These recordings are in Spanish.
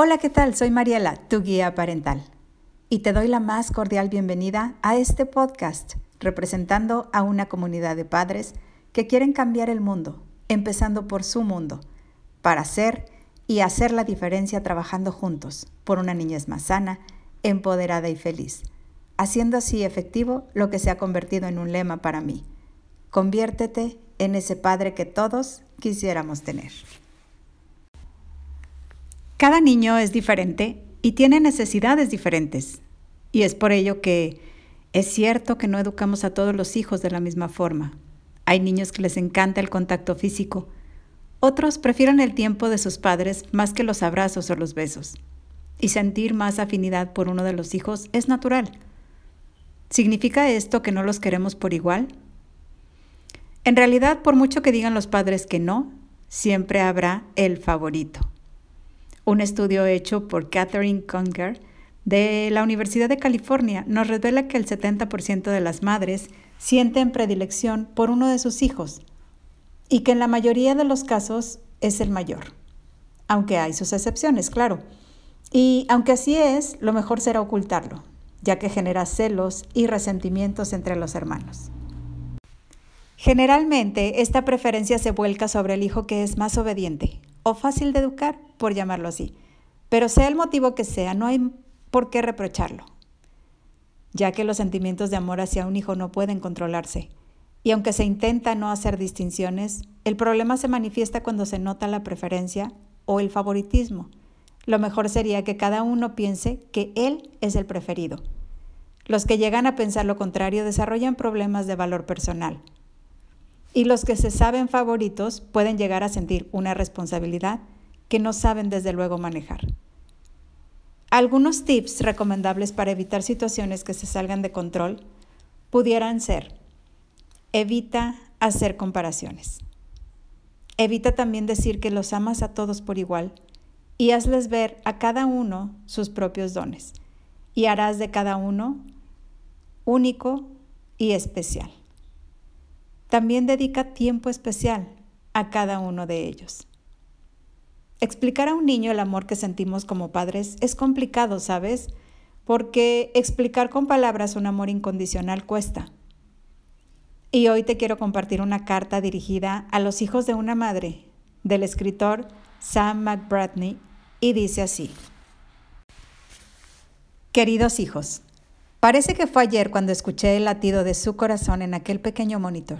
Hola, ¿qué tal? Soy Mariela, tu guía parental, y te doy la más cordial bienvenida a este podcast, representando a una comunidad de padres que quieren cambiar el mundo, empezando por su mundo, para hacer y hacer la diferencia trabajando juntos por una niñez más sana, empoderada y feliz, haciendo así efectivo lo que se ha convertido en un lema para mí. Conviértete en ese padre que todos quisiéramos tener. Cada niño es diferente y tiene necesidades diferentes. Y es por ello que es cierto que no educamos a todos los hijos de la misma forma. Hay niños que les encanta el contacto físico. Otros prefieren el tiempo de sus padres más que los abrazos o los besos. Y sentir más afinidad por uno de los hijos es natural. ¿Significa esto que no los queremos por igual? En realidad, por mucho que digan los padres que no, siempre habrá el favorito. Un estudio hecho por Catherine Conger de la Universidad de California nos revela que el 70% de las madres sienten predilección por uno de sus hijos y que en la mayoría de los casos es el mayor, aunque hay sus excepciones, claro. Y aunque así es, lo mejor será ocultarlo, ya que genera celos y resentimientos entre los hermanos. Generalmente, esta preferencia se vuelca sobre el hijo que es más obediente, o fácil de educar, por llamarlo así. Pero sea el motivo que sea, no hay por qué reprocharlo, ya que los sentimientos de amor hacia un hijo no pueden controlarse. Y aunque se intenta no hacer distinciones, el problema se manifiesta cuando se nota la preferencia o el favoritismo. Lo mejor sería que cada uno piense que él es el preferido. Los que llegan a pensar lo contrario desarrollan problemas de valor personal, y los que se saben favoritos pueden llegar a sentir una responsabilidad que no saben desde luego manejar. Algunos tips recomendables para evitar situaciones que se salgan de control pudieran ser, evita hacer comparaciones. Evita también decir que los amas a todos por igual y hazles ver a cada uno sus propios dones y harás de cada uno único y especial. También dedica tiempo especial a cada uno de ellos. Explicar a un niño el amor que sentimos como padres es complicado, ¿sabes? Porque explicar con palabras un amor incondicional cuesta. Y hoy te quiero compartir una carta dirigida a los hijos de una madre del escritor Sam McBratney y dice así. Queridos hijos, parece que fue ayer cuando escuché el latido de su corazón en aquel pequeño monitor.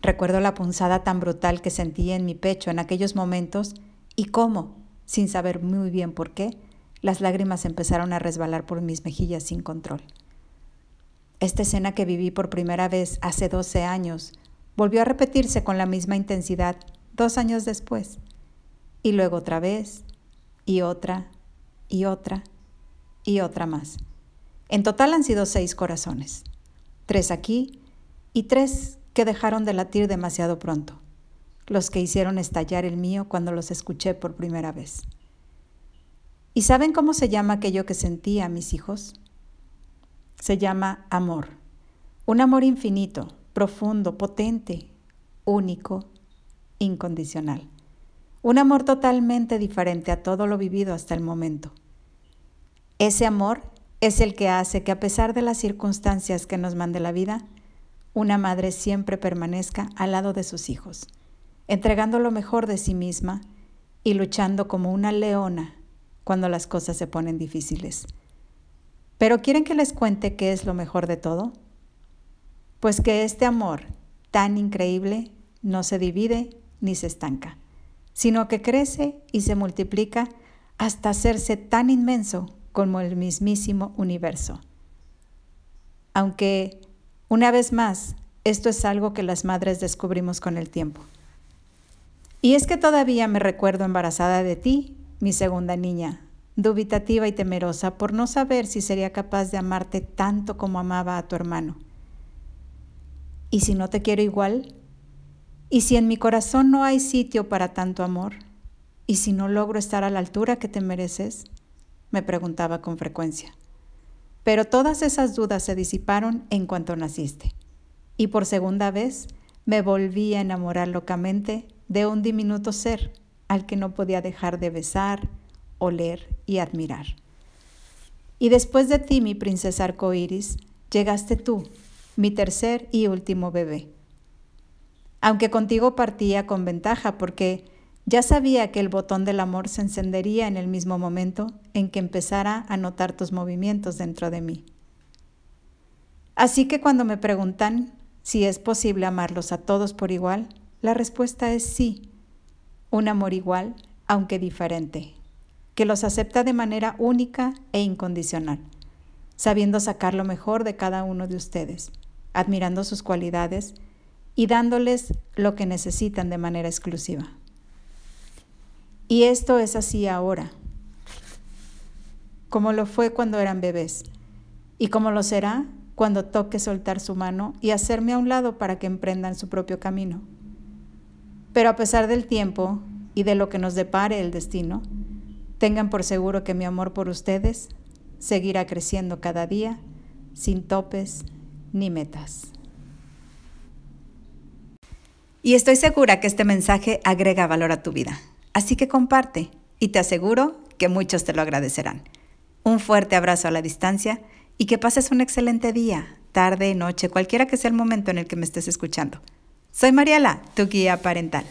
Recuerdo la punzada tan brutal que sentí en mi pecho en aquellos momentos y cómo, sin saber muy bien por qué, las lágrimas empezaron a resbalar por mis mejillas sin control. Esta escena que viví por primera vez hace 12 años volvió a repetirse con la misma intensidad dos años después, y luego otra vez, y otra, y otra, y otra más. En total han sido seis corazones, tres aquí y tres que dejaron de latir demasiado pronto, los que hicieron estallar el mío cuando los escuché por primera vez. ¿Y saben cómo se llama aquello que sentí a mis hijos? Se llama amor, un amor infinito, profundo, potente, único, incondicional. Un amor totalmente diferente a todo lo vivido hasta el momento. Ese amor es el que hace que a pesar de las circunstancias que nos mande la vida, una madre siempre permanezca al lado de sus hijos, entregando lo mejor de sí misma y luchando como una leona cuando las cosas se ponen difíciles. Pero ¿quieren que les cuente qué es lo mejor de todo? Pues que este amor tan increíble no se divide ni se estanca, sino que crece y se multiplica hasta hacerse tan inmenso como el mismísimo universo. Aunque una vez más, esto es algo que las madres descubrimos con el tiempo. Y es que todavía me recuerdo embarazada de ti, mi segunda niña, dubitativa y temerosa por no saber si sería capaz de amarte tanto como amaba a tu hermano. ¿Y si no te quiero igual? ¿Y si en mi corazón no hay sitio para tanto amor? ¿Y si no logro estar a la altura que te mereces? Me preguntaba con frecuencia. Pero todas esas dudas se disiparon en cuanto naciste. Y por segunda vez me volví a enamorar locamente de un diminuto ser al que no podía dejar de besar, oler y admirar. Y después de ti, mi princesa arcoíris, llegaste tú, mi tercer y último bebé. Aunque contigo partía con ventaja porque ya sabía que el botón del amor se encendería en el mismo momento en que empezara a notar tus movimientos dentro de mí. Así que cuando me preguntan si es posible amarlos a todos por igual, la respuesta es sí. Un amor igual, aunque diferente, que los acepta de manera única e incondicional, sabiendo sacar lo mejor de cada uno de ustedes, admirando sus cualidades y dándoles lo que necesitan de manera exclusiva. Y esto es así ahora, como lo fue cuando eran bebés, y como lo será cuando toque soltar su mano y hacerme a un lado para que emprendan su propio camino. Pero a pesar del tiempo y de lo que nos depare el destino, tengan por seguro que mi amor por ustedes seguirá creciendo cada día sin topes ni metas. Y estoy segura que este mensaje agrega valor a tu vida. Así que comparte y te aseguro que muchos te lo agradecerán. Un fuerte abrazo a la distancia y que pases un excelente día, tarde, noche, cualquiera que sea el momento en el que me estés escuchando. Soy Mariela, tu guía parental.